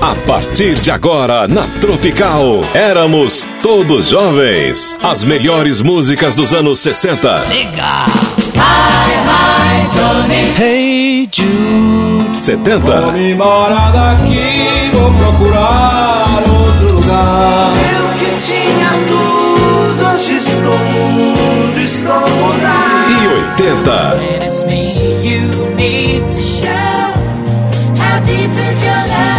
A partir de agora, na Tropical, éramos todos jovens. As melhores músicas dos anos 60. Legal. Hi, hi, Johnny. Hey Jude. 70. Vou me embora daqui, vou procurar outro lugar. Eu que tinha tudo, hoje estou mudo, estou mudado. E 80. When it's me you need to show. How deep is your love?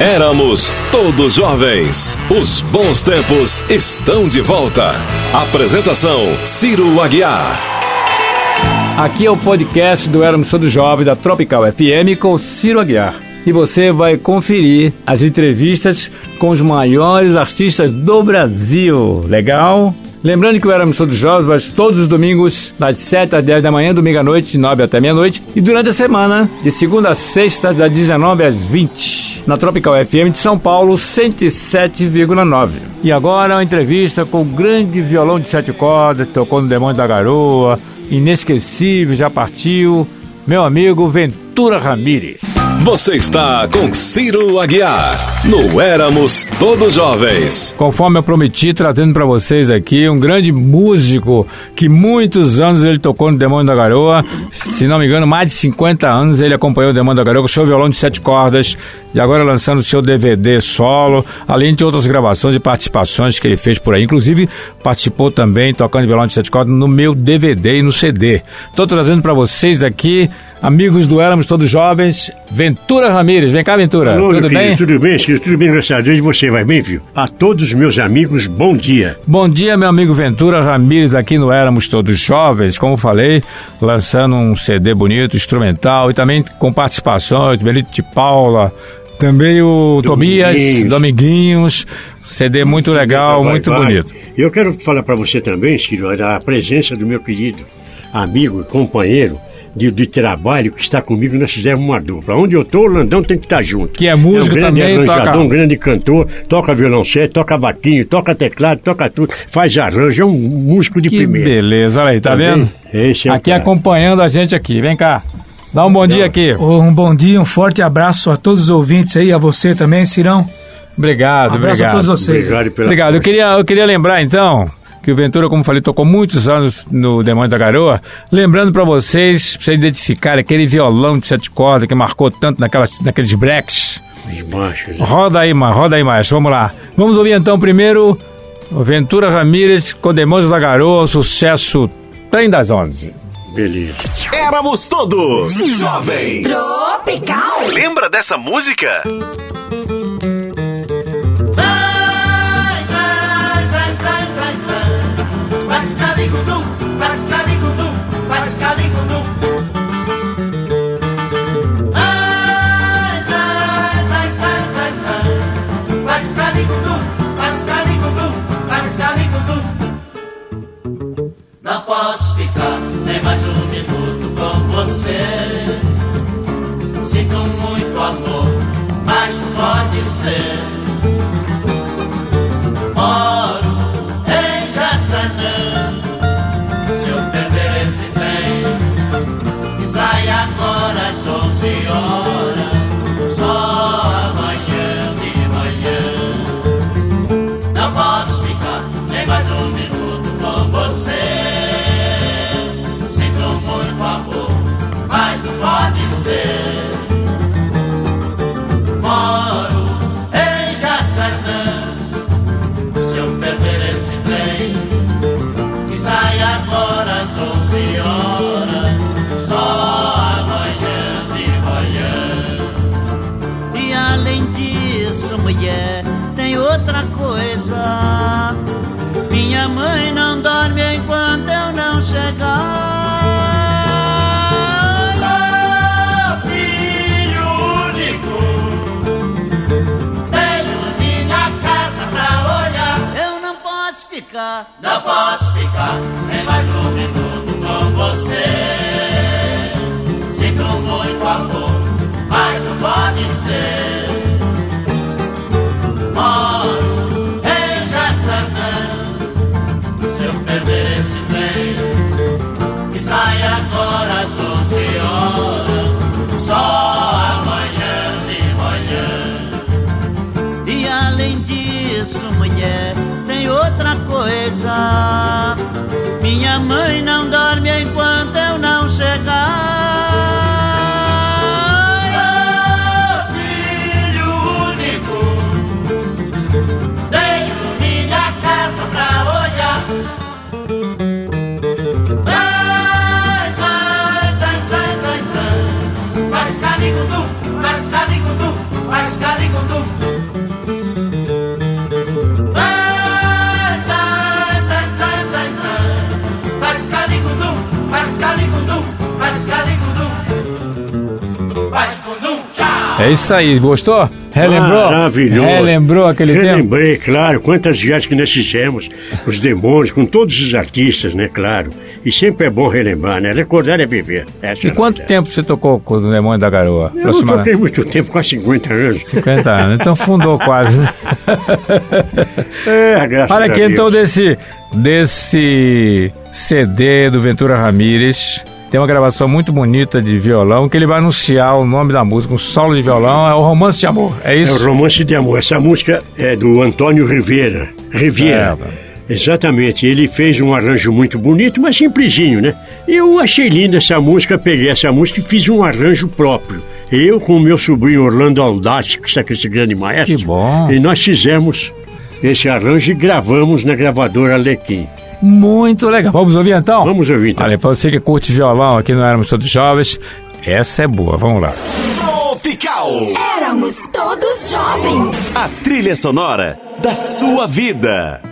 Éramos todos jovens. Os bons tempos estão de volta. Apresentação: Ciro Aguiar. Aqui é o podcast do Éramos Todos Jovens da Tropical FM com Ciro Aguiar. E você vai conferir as entrevistas com os maiores artistas do Brasil. Legal? Lembrando que o Éramos Todos Jovens todos os domingos, das 7 às 10 da manhã, domingo à noite, de 9 até meia-noite. E durante a semana, de segunda a sexta, das 19 às 20. Na Tropical FM de São Paulo, 107,9. E agora uma entrevista com o grande violão de sete cordas, tocou no Demônio da Garoa, inesquecível, já partiu, meu amigo Ventura Ramírez. Você está com Ciro Aguiar. No Éramos Todos Jovens. Conforme eu prometi, trazendo para vocês aqui um grande músico que muitos anos ele tocou no Demônio da Garoa. Se não me engano, mais de 50 anos ele acompanhou o Demônio da Garoa com seu violão de sete cordas e agora lançando seu DVD solo, além de outras gravações e participações que ele fez por aí. Inclusive, participou também tocando violão de sete cordas no meu DVD e no CD. Estou trazendo para vocês aqui, amigos do Éramos Todos Jovens, Ventura Ramírez. Vem cá, Ventura. Alô, Tudo querido, bem? Tudo bem? Tudo bem, graças a Deus. Você vai bem, filho? A todos os meus amigos, bom dia. Bom dia, meu amigo Ventura Ramírez, aqui no Éramos Todos Jovens, como falei, lançando um CD bonito, instrumental, e também com participações, Benito de Paula, também o Tobias, Dominguinhos. Dominguinhos, CD muito legal, Vai, muito vai. bonito. E Eu quero falar para você também, Ciro, da presença do meu querido amigo, companheiro de, de trabalho que está comigo. Nós fizemos uma dupla. Onde eu tô, o Landão tem que estar junto. Que é músico um grande também, arranjador, toca- um grande cantor, toca violoncelo, toca vaquinho, toca teclado, toca tudo, faz arranjo, é um músico de Que primeira. beleza, olha aí, tá, Tá vendo? bem? Esse é aqui acompanhando a gente aqui, vem cá. Dá um bom dia aqui. Um bom dia, um forte abraço a todos os ouvintes aí, a você também, Cirão. Obrigado, Um abraço obrigado. a todos vocês. Obrigado pela Obrigado. Eu queria, eu queria lembrar então que o Ventura, como falei, tocou muitos anos no Demônio da Garoa. Lembrando pra vocês, pra vocês identificarem aquele violão de sete cordas que marcou tanto naquelas, naqueles breaks. Os machos. né? Roda aí, ma- roda aí, maestro. Vamos lá. Vamos ouvir então primeiro o Ventura Ramírez com Demônios da Garoa, o sucesso Trem das Onze. Beleza. Éramos todos jovens. Tropical. Lembra dessa música? Outra coisa. Minha mãe não dorme enquanto eu não chegar. filho único, tenho minha casa pra olhar. Eu não posso ficar. Não posso ficar nem mais um minuto com você. Sinto muito amor, mas não pode ser. Minha mãe não dorme enquanto É isso aí, gostou? Relembrou? Maravilhoso. Relembrou aquele tempo? Relembrei, claro, quantas viagens que nós fizemos, os demônios, com todos os artistas, né, claro. E sempre é bom relembrar, né? Recordar é viver. Essa E é a quanto tempo você tocou com o Demônio da Garoa? Eu não toquei muito tempo, quase 50 anos. 50 anos, então fundou quase. né? É, graças Olha aqui então desse, desse CD do Ventura Ramírez. Tem uma gravação muito bonita de violão que ele vai anunciar o nome da música, um solo de violão, é o Romance de Amor. É É isso? o Romance de Amor. Essa música é do Antônio Rivera. Riviera. É, Exatamente. Ele fez um arranjo muito bonito, mas simplesinho, né? Eu achei linda essa música, peguei essa música e fiz um arranjo próprio. Eu com o meu sobrinho Orlando Aldati, que está com esse grande maestro. Que bom. E nós fizemos esse arranjo e gravamos na gravadora Alequim. Muito legal. Vamos ouvir então? Vamos ouvir então. Olha, pra você que curte violão aqui no Éramos Todos Jovens, essa é boa. Vamos lá. Tropical. Éramos todos jovens. A trilha sonora da sua vida.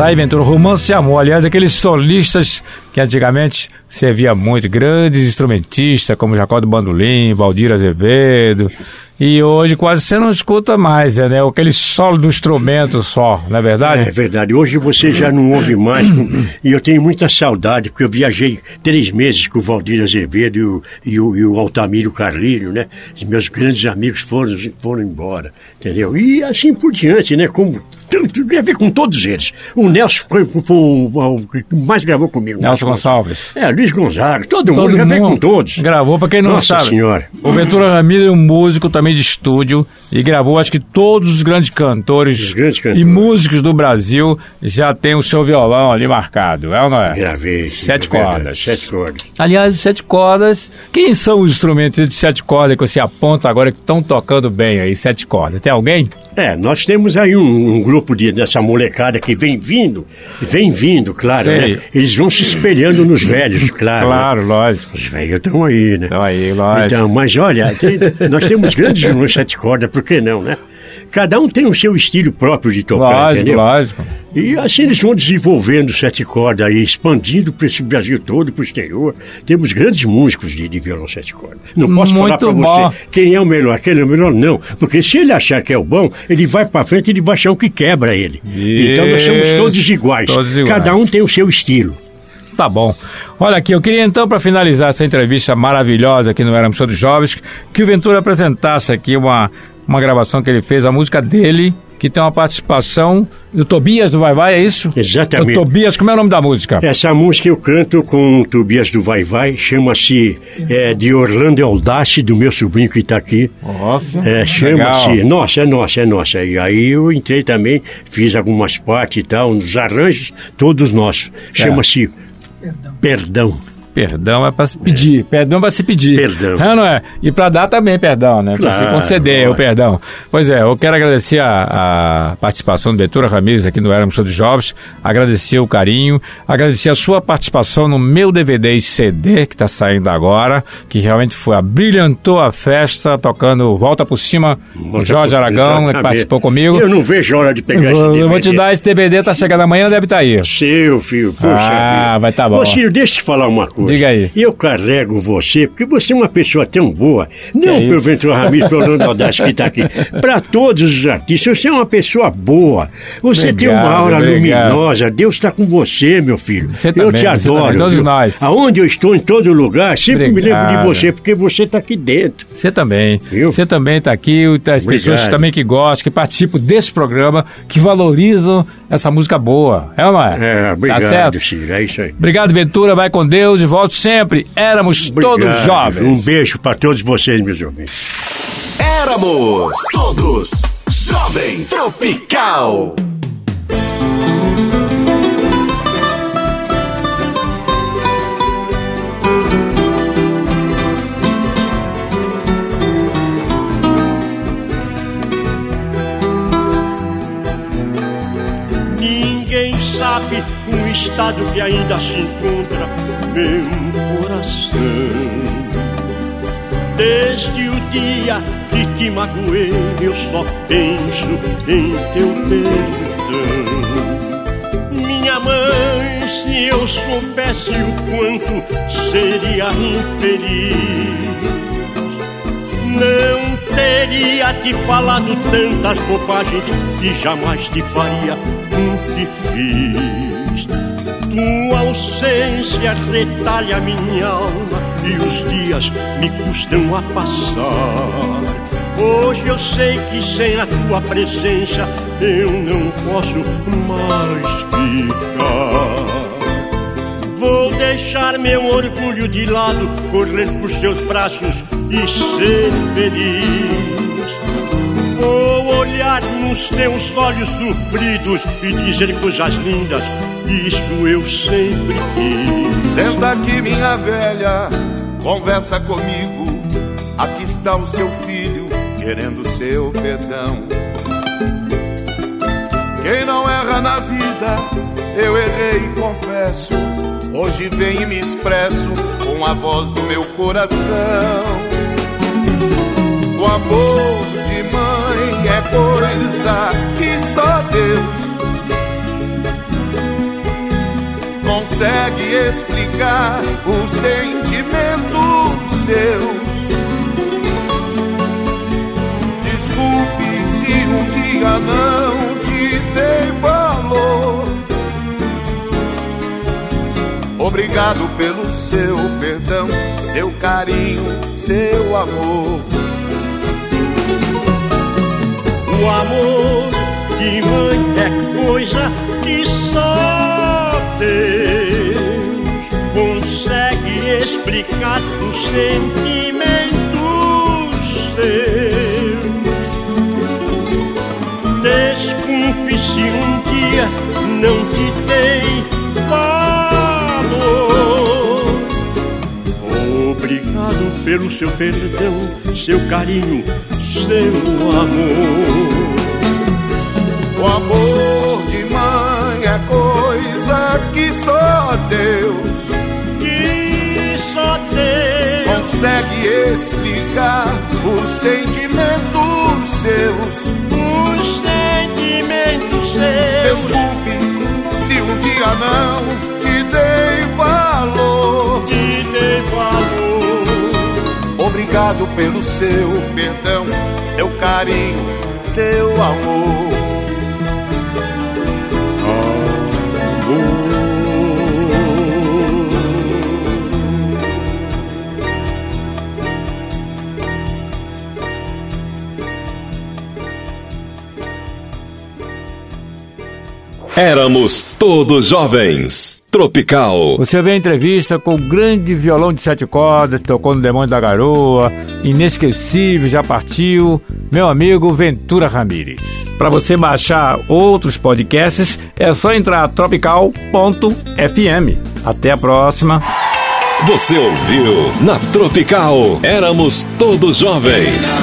Tá aí, Ventura, Romance de Amor. Aliás, aqueles solistas que antigamente servia muito, grandes instrumentistas como Jacó do Bandolim, Valdir Azevedo, e hoje quase você não escuta mais, né? Aquele solo do instrumento só, não é verdade? É verdade. Hoje você já não ouve mais. e eu tenho muita saudade, porque eu viajei três meses com o Valdir Azevedo e o, e o, e o Altamiro Carrilho, né? Os meus grandes amigos foram, foram embora, entendeu? E assim por diante, né? Como tanto, tem a ver com todos eles. O Nelson foi, foi o, que mais gravou comigo. Nelson Gonçalves. É, Luiz Gonzaga, todo, Todo mundo, já veio mundo com todos. Gravou, pra quem não Nossa sabe. Senhora. O Ventura Ramiro é um músico também de estúdio e gravou, acho que todos os grandes cantores, Os grandes cantores. e músicos do Brasil já tem o seu violão ali marcado, é ou não é? Gravei. Sete é verdade, cordas. Sete cordas. Aliás, sete cordas. Quem são os instrumentos de sete cordas que você aponta agora que estão tocando bem aí, sete cordas? Tem alguém? É, nós temos aí um, um grupo de, dessa molecada que vem vindo, vem vindo, claro, Sei. né? Eles vão se espelhando nos velhos, claro. né? Claro, lógico. Os velhos estão aí, né? Então aí, lógico. Então, mas olha, tem- nós temos grandes violões sete cordas, por que não, né? Cada um tem o seu estilo próprio de tocar, lógico, entendeu? lógico. E assim eles vão desenvolvendo sete cordas aí, expandindo para esse Brasil todo, para o exterior. Temos grandes músicos de, de violão sete cordas. Não posso falar Muito para bom. você quem é o melhor, aquele é o melhor, não. Porque se ele achar que é o bom, ele vai para frente e ele vai achar o que quebra ele. Então nós somos todos iguais. Todos iguais. Cada um tem o seu estilo. Tá bom. Olha aqui, eu queria então, para finalizar essa entrevista maravilhosa aqui no Éramos Todos Jovens, que o Ventura apresentasse aqui uma, uma gravação que ele fez, a música dele, que tem uma participação do Tobias do Vai Vai, é isso? Exatamente. O Tobias, como é o nome da música? Essa música eu canto com o Tobias do Vai Vai, chama-se é, de Orlando Audace, do meu sobrinho que está aqui. Nossa. É, chama-se. Nossa, é nossa, é nossa. E aí eu entrei também, fiz algumas partes e tal, nos arranjos, todos nossos. Chama-se Perdão. Perdão é para se pedir. Perdão é para se pedir. Perdão. É, não é? E para dar também perdão, né? Para se conceder claro. o perdão. Pois é, eu quero agradecer a, a participação do Ventura Ramírez aqui no Éramos Todos Jovens, agradecer o carinho, agradecer a sua participação no meu DVD e CD que está saindo agora, que realmente foi, abrilhantou a festa, tocando Volta por Cima, o Jorge Aragão, que participou comigo. Eu não vejo hora de pegar Eu esse eu vou te DVD. dar esse DVD, tá chegando amanhã, deve estar aí. Seu filho, puxa Ah, vai tá bom. Ô, Ciro, deixa eu te falar uma coisa. Diga aí. Eu carrego você, porque você é uma pessoa tão boa. Não é pelo? Ventura Ramiro, pelo Orlando Audace que está aqui. Para todos os artistas, você é uma pessoa boa. Você tem uma Obrigado, aura obrigado. luminosa. Deus está com você, meu filho. Você eu também, te você adoro. também, todos nós. Aonde eu estou, em todo lugar, sempre me lembro Obrigado. de você, porque você está aqui dentro. Você também. Viu? Você também está aqui, as Obrigado. pessoas também que gostam, que participam desse programa, que valorizam essa música boa. É não é? É, obrigado, Tá certo? Ciro. É isso aí. Obrigado, Ventura. Vai com Deus e volte sempre. Éramos todos Obrigado. jovens. Um beijo para todos vocês, meus ouvintes. Éramos todos jovens. Tropical. Ninguém sabe o estado que ainda se encontra meu coração. Desde o dia que te magoei, eu só penso em teu perdão. Minha mãe, se eu soubesse o quanto seria infeliz não teria te falado tantas bobagens e jamais te faria o que fiz. Tua ausência retalha minha alma e os dias me custam a passar. Hoje eu sei que sem a tua presença eu não posso mais ficar. Vou deixar meu orgulho de lado, correr por seus braços e ser feliz. Olhar nos teus olhos sofridos e dizer coisas lindas, isso eu sempre quis. Senta aqui, minha velha, conversa comigo. Aqui está o seu filho querendo seu perdão. Quem não erra na vida, eu errei e confesso. Hoje venho e me expresso com a voz do meu coração. O amor de mãe coisa que só Deus explicar os sentimentos seus. Desculpe se um dia não te dei valor. Obrigado pelo seu perdão, seu carinho, seu amor. O amor de mãe é coisa que só Deus consegue explicar os sentimentos seus. Desculpe se um dia não te dei valor. Obrigado pelo seu perdão, seu carinho, seu amor. O amor de mãe é coisa que só Deus, que só Deus consegue explicar os sentimentos seus. Os sentimentos seus. Pelo seu perdão, seu carinho, seu amor. Éramos todos jovens. Tropical. Você vê a entrevista com o grande violão de sete cordas, tocou no Demônio da Garoa, inesquecível, já partiu, meu amigo Ventura Ramírez. Para você baixar outros podcasts, é só entrar tropical.fm. Até a próxima. Você ouviu na Tropical. Éramos todos jovens.